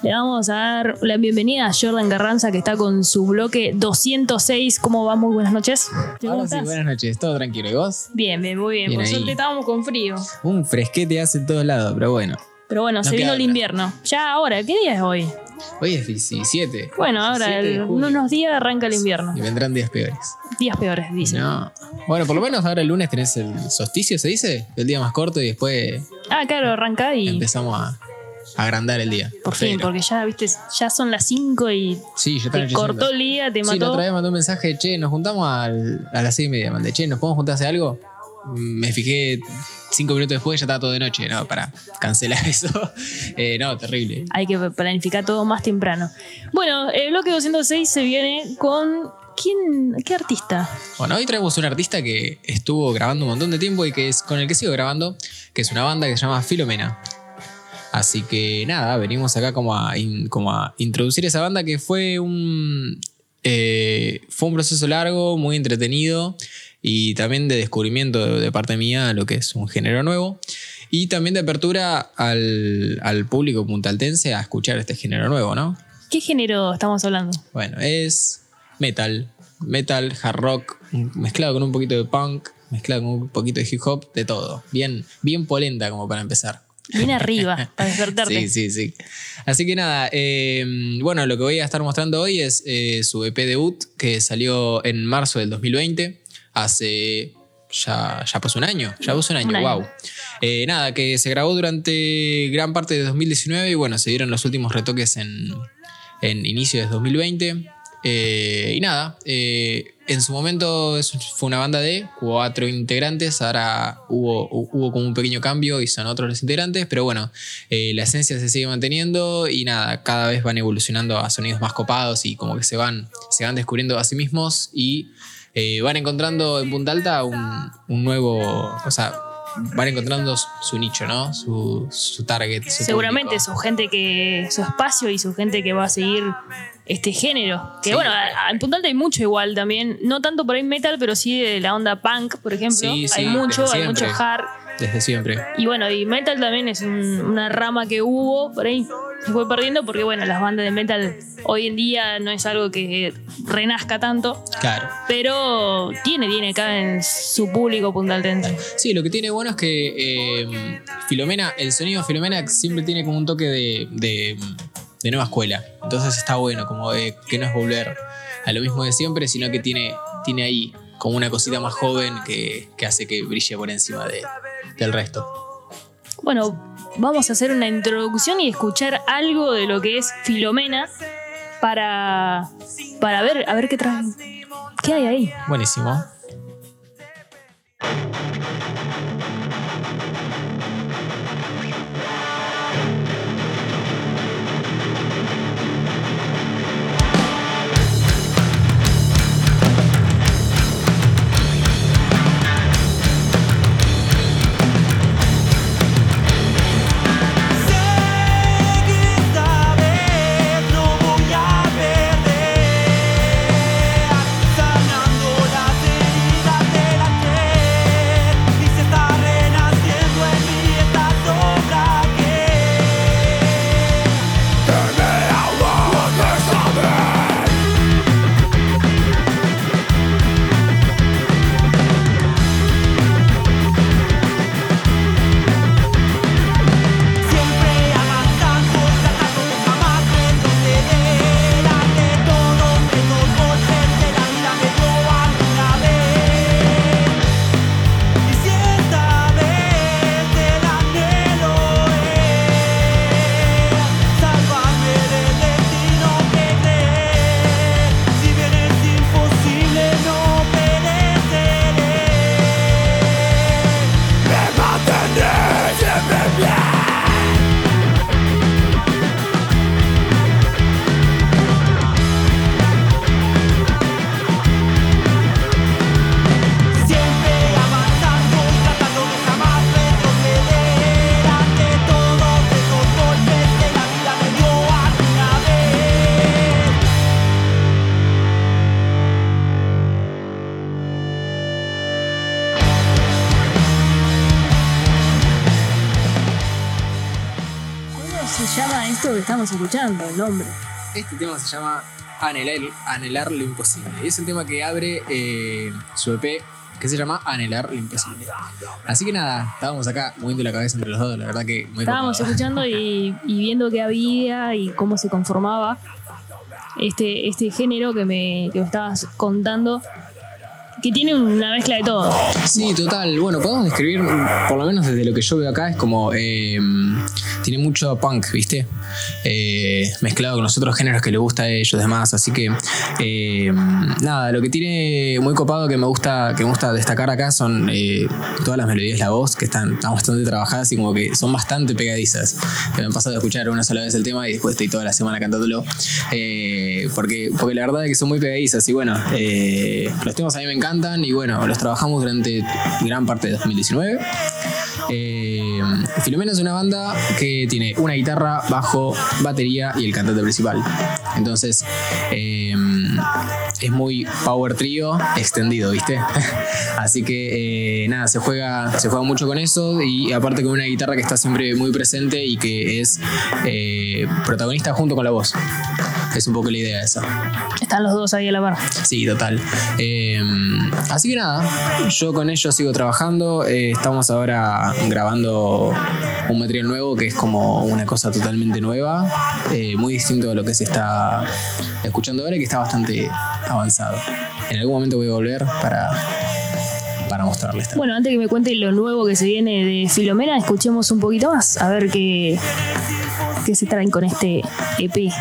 Le vamos a dar la bienvenida a Jordan Carranza que está con su bloque 206. ¿Cómo va? Muy buenas noches. ¿Cómo Ahora sí, estás? buenas noches, todo tranquilo. ¿Y vos? Bien, bien, muy bien. Bien Por ahí. suerte estábamos con frío. Un fresquete hace en todos lados, pero bueno. Pero bueno, No se vino el invierno. Ya ahora, ¿qué día es hoy? Hoy es 17. Bueno, ahora 17 de el- en unos días arranca el invierno. Y vendrán días peores. Días peores, dicen. No. Bueno, por lo menos ahora el lunes tenés el solsticio, ¿se dice? El día más corto y después Ah, claro, arranca y empezamos a agrandar el día. por fin, porque ya, viste, ya son las 5 y Sí, yo te cortó el día, te Sí, la mató. otra vez mandó un mensaje, che, nos juntamos al- a las seis y media. Mandé, che, ¿nos podemos juntar a hacer algo? Mm, Me fijé cinco minutos después, ya estaba todo de noche. No, para cancelar eso. Eh, no, terrible. Hay que planificar todo más temprano. Bueno, el bloque 206 se viene con. ¿Quién? ¿Qué artista? Bueno, hoy traemos un artista que estuvo grabando un montón de tiempo y que es con el que sigo grabando, que es una banda que se llama Filomena. Así que nada, venimos acá como a, in- como a introducir esa banda que fue un, eh, fue un proceso largo, muy entretenido y también de descubrimiento de, de parte mía lo que es un género nuevo y también de apertura al, al público puntaltense a escuchar este género nuevo, ¿no? ¿Qué género estamos hablando? Bueno, es metal, metal, hard rock, mezclado con un poquito de punk, mezclado con un poquito de hip hop, de todo. Bien, bien polenta como para empezar. Viene arriba, para despertarte. Sí, sí, sí. Así que nada, eh, bueno, lo que voy a estar mostrando hoy es eh, su EP debut que salió en marzo del 2020, hace ya, ya pasó un año, ya pasó un año, Un año. wow. Eh, nada, que se grabó durante gran parte de 2019 y bueno, se dieron los últimos retoques en, en inicio de 2020. Eh, y nada, eh, en su momento fue una banda de cuatro integrantes, ahora hubo, hu- hubo como un pequeño cambio y son otros los integrantes, pero bueno, eh, la esencia se sigue manteniendo y nada, cada vez van evolucionando a sonidos más copados y como que se van, se van descubriendo a sí mismos y van encontrando en Punta Alta un, un nuevo, o sea, van encontrando su, su nicho, ¿no? Su, su target. su Seguramente público. su gente que. su espacio y su gente que va a seguir este género. Que Sí. bueno, en Punta Alta hay mucho igual también. No tanto por ahí metal, pero sí de la onda punk, por ejemplo. Sí, sí, hay mucho, hay mucho hard. Desde siempre. Y bueno, y metal también es un- una rama que hubo, por ahí se fue perdiendo porque bueno, las bandas de metal hoy en día no es algo que renazca tanto, Claro. pero tiene, tiene acá en su público puntaltense. Sí, lo que tiene bueno es que eh, Filomena, el sonido de Filomena siempre tiene como un toque de, de, de nueva escuela. Entonces está bueno, como de que no es volver a lo mismo de siempre, sino que tiene, tiene ahí como una cosita más joven que, que hace que brille por encima de- del resto. Bueno, vamos a hacer una introducción y escuchar algo de lo que es Filomena para, para ver, a ver qué trae. ¿Qué hay ahí? Buenísimo. Estamos escuchando, el nombre. Este tema se llama Anhelar, Anhelar lo imposible. Y es el tema que abre eh, su EP que se llama Anhelar lo imposible. Así que nada, estábamos acá moviendo la cabeza entre los dos, la verdad que muy Estábamos copado. escuchando y, y viendo qué había y cómo se conformaba este, este género que me, que me estabas contando, que tiene una mezcla de todo. Sí, total. Bueno, podemos describir, por lo menos desde lo que yo veo acá, es como. eh, tiene mucho punk, ¿viste? Eh, mezclado con los otros géneros que le gusta a ellos, demás. Así que. eh, nada, lo que tiene muy copado que me gusta, que me gusta destacar acá son todas las melodías, la voz, que están, están bastante trabajadas y como que son bastante pegadizas. Me han pasado de escuchar una sola vez el tema y después estoy toda la semana cantándolo. Porque, porque la verdad es que son muy pegadizas y bueno, los temas a mí me encantan y bueno, los trabajamos durante gran parte de 2019. Eh, Filomena es una banda que tiene una guitarra, bajo, batería y el cantante principal. Entonces, eh, es muy power trio extendido, ¿viste? Así que eh, nada, se juega, se juega mucho con eso y aparte con una guitarra que está siempre muy presente y que es protagonista junto con la voz. Es un poco la idea esa. Están los dos ahí a la par. Sí, total. Eh, así que nada, yo con ellos sigo trabajando. eh, estamos ahora grabando un material nuevo que es como una cosa totalmente nueva, eh, muy distinto a lo que se está escuchando ahora y que está bastante avanzado. En algún momento voy a volver para, para mostrarles. Bueno, antes que me cuente lo nuevo que se viene de Filomena, escuchemos un poquito más, a ver qué, qué se traen con este EP.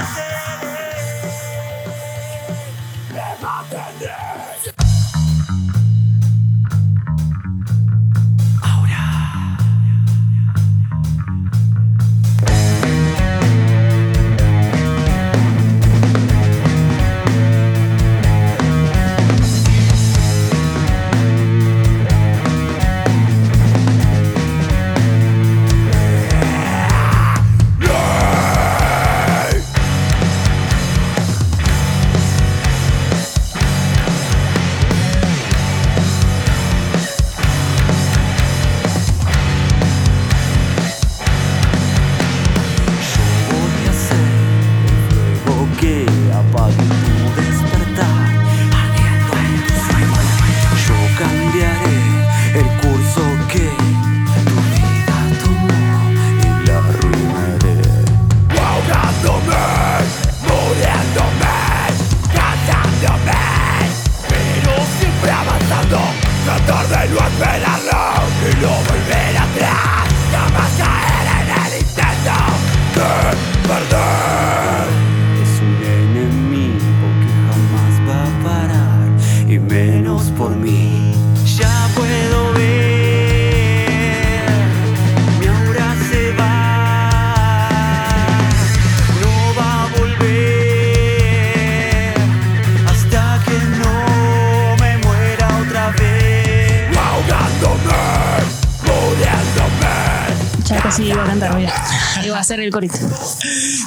El corito.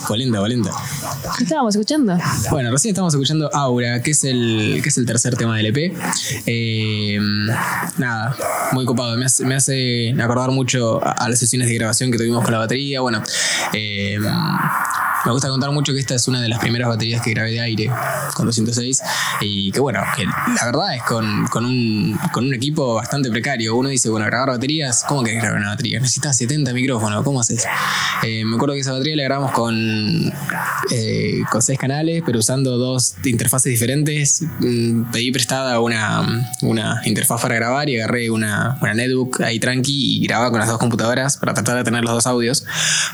Valenta, valenta. ¿Qué estábamos escuchando? Bueno, recién estamos escuchando Aura, que es el, que es el tercer tema del EP. Eh, nada, muy copado. Me hace, me hace acordar mucho a, a las sesiones de grabación que tuvimos con la batería. Bueno, eh, me gusta contar mucho que esta es una de las primeras baterías que grabé de aire con 206. Y que bueno, que la verdad es con, con, un, con un equipo bastante precario. Uno dice, bueno, grabar baterías, ¿cómo querés grabar una batería? Necesitas 70 micrófonos, ¿cómo haces? Eh, me acuerdo que esa batería la grabamos con, eh, con seis canales, pero usando dos interfaces diferentes. Mm, Pedí prestada una, una interfaz para grabar y agarré una, una netbook ahí tranqui y grababa con las dos computadoras para tratar de tener los dos audios,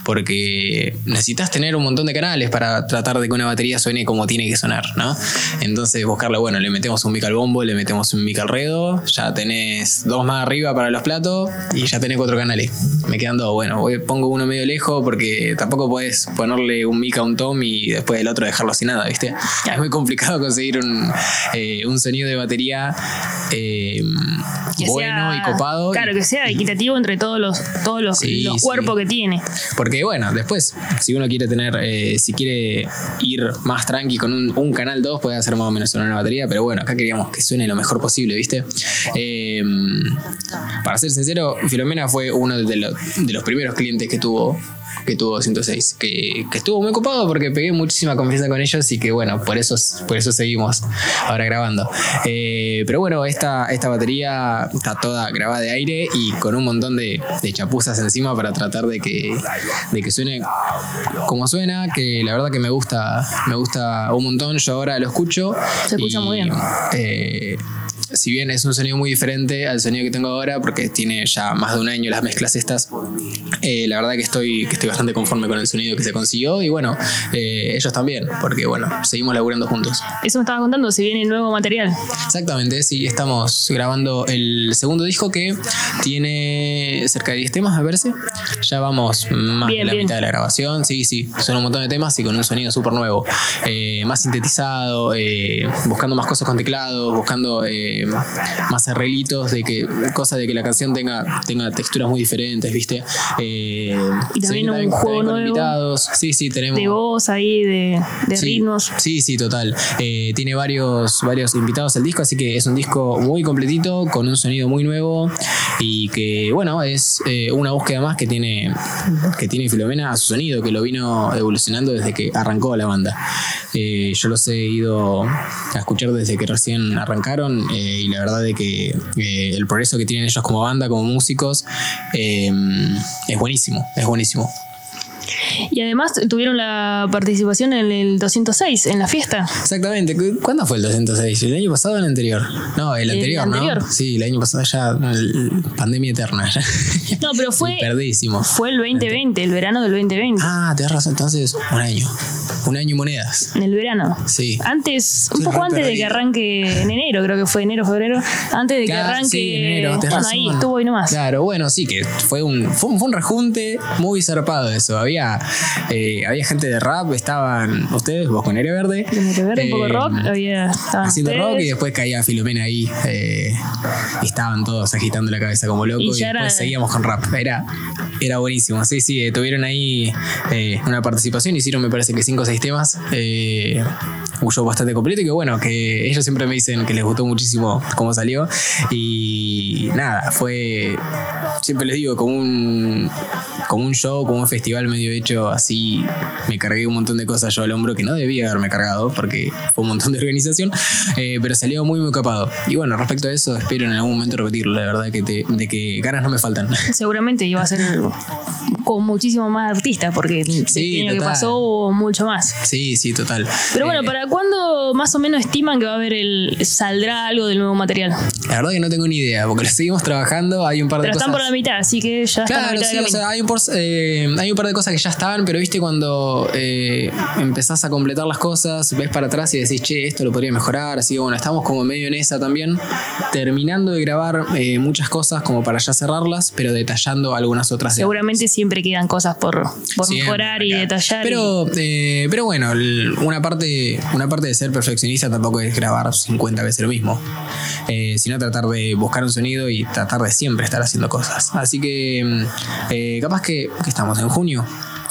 porque necesitas tener un montón de canales para tratar de que una batería suene como tiene que sonar, ¿no? Entonces buscarle, bueno, le metemos un mic al bombo, le metemos un mic al redo, ya tenés dos más arriba para los platos y ya tenés cuatro canales. Me quedan dos, bueno, voy- pongo uno medio lejos porque tampoco puedes ponerle un mic a un tom y después del otro dejarlo sin nada, ¿viste? Es muy complicado conseguir un, eh, un sonido de batería eh, bueno sea- y copado. Claro, que sea equitativo entre todos los, todos los, Sí, los sí. cuerpos que tiene. Porque bueno, después, si uno quiere tener, eh, si quiere ir más tranqui con un, canal 2, puede hacer más o menos una batería, pero bueno, acá queríamos que suene lo mejor posible, ¿viste? Eh, para ser sincero, Filomena fue uno de, los- de los primeros clientes que tuvo que tuvo 206, que, que estuvo muy ocupado porque pegué muchísima confianza con ellos y que bueno, por eso, por eso seguimos ahora grabando. Eh, pero bueno, esta, esta batería está toda grabada de aire y con un montón de, de chapuzas encima para tratar de que, de que suene como suena, que la verdad que me gusta, me gusta un montón, yo ahora lo escucho. Se escucha y, muy bien. eh, si bien es un sonido muy diferente al sonido que tengo ahora, porque tiene ya más de un año las mezclas estas, eh, la verdad que estoy, que estoy bastante conforme con el sonido que se consiguió y bueno, eh, ellos también, porque bueno, seguimos laburando juntos. Eso me estaba contando, si viene nuevo material. Exactamente, sí, estamos grabando el segundo disco que tiene cerca de 10 temas, me parece. Ya vamos más Bien, de la bien. mitad de la grabación, sí, sí, son un montón de temas y con un sonido súper nuevo, Eh, más sintetizado, buscando más cosas con teclados, buscando más arreglitos, de que, cosa de que la canción tenga, tenga texturas muy diferentes, ¿viste? Eh, Y se también viene un juego nuevo invitados. Sí, sí, tenemos. De voz ahí, de, de Sí, ritmos. Sí, sí, total. Eh, tiene varios, varios invitados al disco, así que es un disco muy completito, con un sonido muy nuevo y que, bueno, es eh, una búsqueda más que tiene, que tiene Filomena a su sonido, que lo vino evolucionando desde que arrancó la banda. Eh, yo los he ido a escuchar desde que recién arrancaron eh, y la verdad de que eh, el progreso que tienen ellos como banda, como músicos, eh, es buenísimo, es buenísimo. Y además tuvieron la participación en el 206, en la fiesta. Exactamente. ¿Cu- ¿Cuándo fue el 206? ¿El año pasado o el anterior? No, el El anterior, ¿no? anterior. Sí, el año pasado ya, pandemia eterna. Ya. No, pero fue, Perdísimo. fue el 2020, el verano del 2020. Ah, tenés razón, entonces un año. Un año y monedas. En el verano. Sí. Antes, un poco antes de que arranque en enero, creo que fue enero, febrero. Antes de que arranque. sí, enero, bueno, ahí razón. estuvo ahí nomás. Claro, bueno, sí, que fue un, fue un, fue un rejunte muy zarpado eso. Había, eh, había gente de rap, estaban ustedes, vos con Aire Verde. Tenía que ver un poco eh, rock. Había, Haciendo ustedes. rock y después caía Filomena ahí. eh, y estaban todos agitando la cabeza como locos. Y después era- seguíamos con rap. Era, era buenísimo. Sí, sí, tuvieron ahí una participación. Hicieron, me parece que cinco o seis temas. Un show bastante completo y que bueno, que ellos siempre me dicen que les gustó muchísimo cómo salió. Y nada, fue. Siempre les digo, como un, como un show, como un festival medio hecho así. Me cargué un montón de cosas yo al hombro que no debía haberme cargado porque fue un montón de organización, eh, pero salió muy, muy capado. Y bueno, respecto a eso, espero en algún momento repetirlo. La verdad que te- de que ganas no me faltan. Seguramente iba a ser con muchísimo más artistas, porque el Sí, año que pasó hubo mucho más. Sí, sí, total. Pero bueno, Eh, ¿para cuándo más o menos estiman que va a haber el. saldrá algo del nuevo material? La verdad que no tengo ni idea, porque lo seguimos trabajando. Hay un par de Pero cosas. están por la mitad, así que ya están a Claro, sí, o sea, hay un, por- eh, hay un par de cosas que ya están, pero viste cuando eh, empezás a completar las cosas, ves para atrás y decís, che, esto lo podría mejorar. Así que bueno, estamos como medio en esa también, terminando de grabar eh, muchas cosas como para ya cerrarlas, pero detallando algunas otras. Seguramente siempre quedan cosas por, por Siempre, mejorar y detallar. y- Pero, eh, pero bueno, una parte, una parte de ser perfeccionista tampoco es grabar 50 veces lo mismo, eh, sino tratar de buscar un sonido y tratar de siempre estar haciendo cosas. Así que mm, eh, capaz que, que estamos en junio.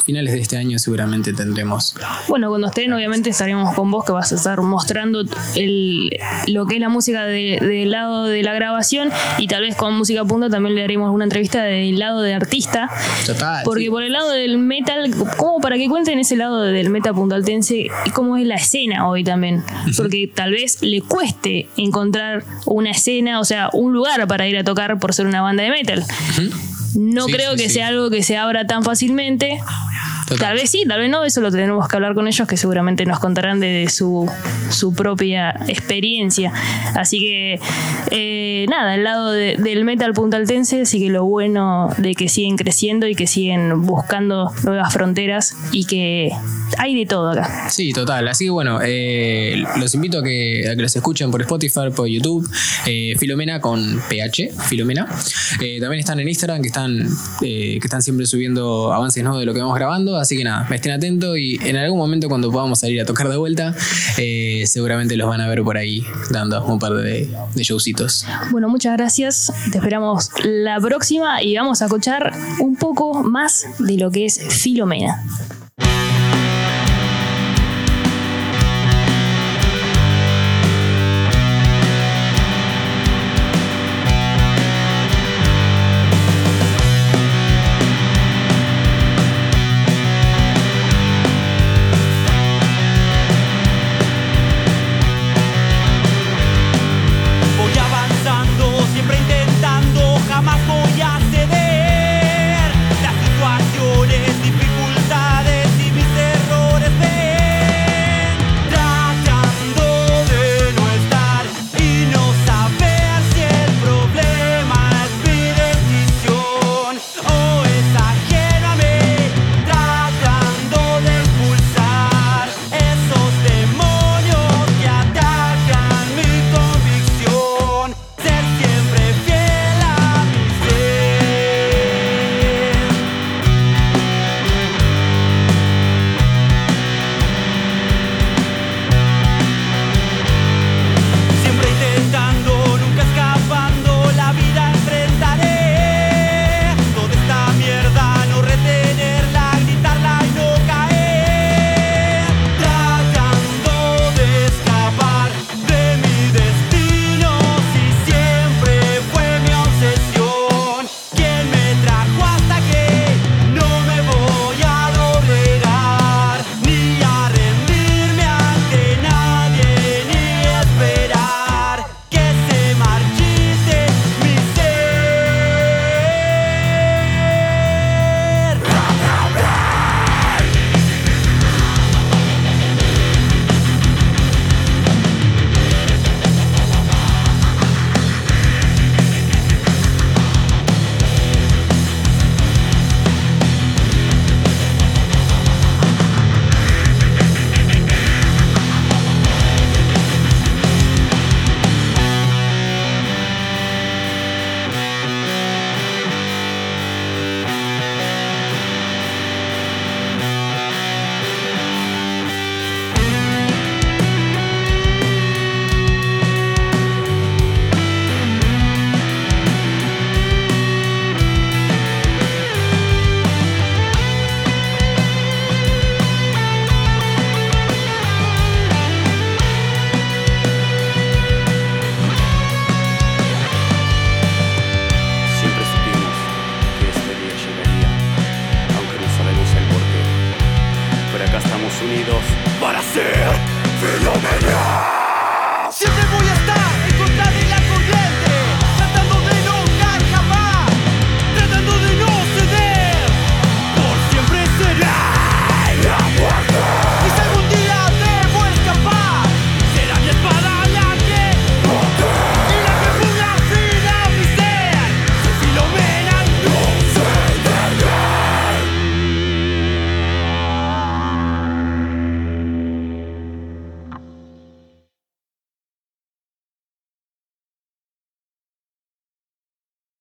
Finales de este año seguramente tendremos. Bueno, cuando estén, obviamente estaremos con vos, que vas a estar mostrando el, lo que es la música de- del lado de la grabación y tal vez con música punta también le haremos una entrevista del lado de artista. Total. Porque sí. por el lado del metal, como para que cuenten ese lado del metal puntaltense, y cómo es la escena hoy también. Porque tal vez le cueste encontrar una escena, o sea, un lugar para ir a tocar por ser una banda de metal. No Sí, creo sí, que sí. sea algo que se abra tan fácilmente. Total. Tal vez sí, tal vez no, eso lo tenemos que hablar con ellos que seguramente nos contarán de su, su propia experiencia. Así que eh, nada, el lado de- del metal puntaltense, sí que lo bueno de que siguen creciendo y que siguen buscando nuevas fronteras y que hay de todo acá. Sí, total. Así que bueno, eh, los invito a que, a que los escuchen por Spotify, por YouTube. Eh, Filomena con PH, Filomena. También están en Instagram, que están, que están siempre subiendo avances nuevos de lo que vamos grabando. Así que nada, estén atentos y en algún momento cuando podamos salir a tocar de vuelta, eh, seguramente los van a ver por ahí dando un par de, de showcitos. Bueno, muchas gracias. Te esperamos la próxima y vamos a escuchar un poco más de lo que es Filomena.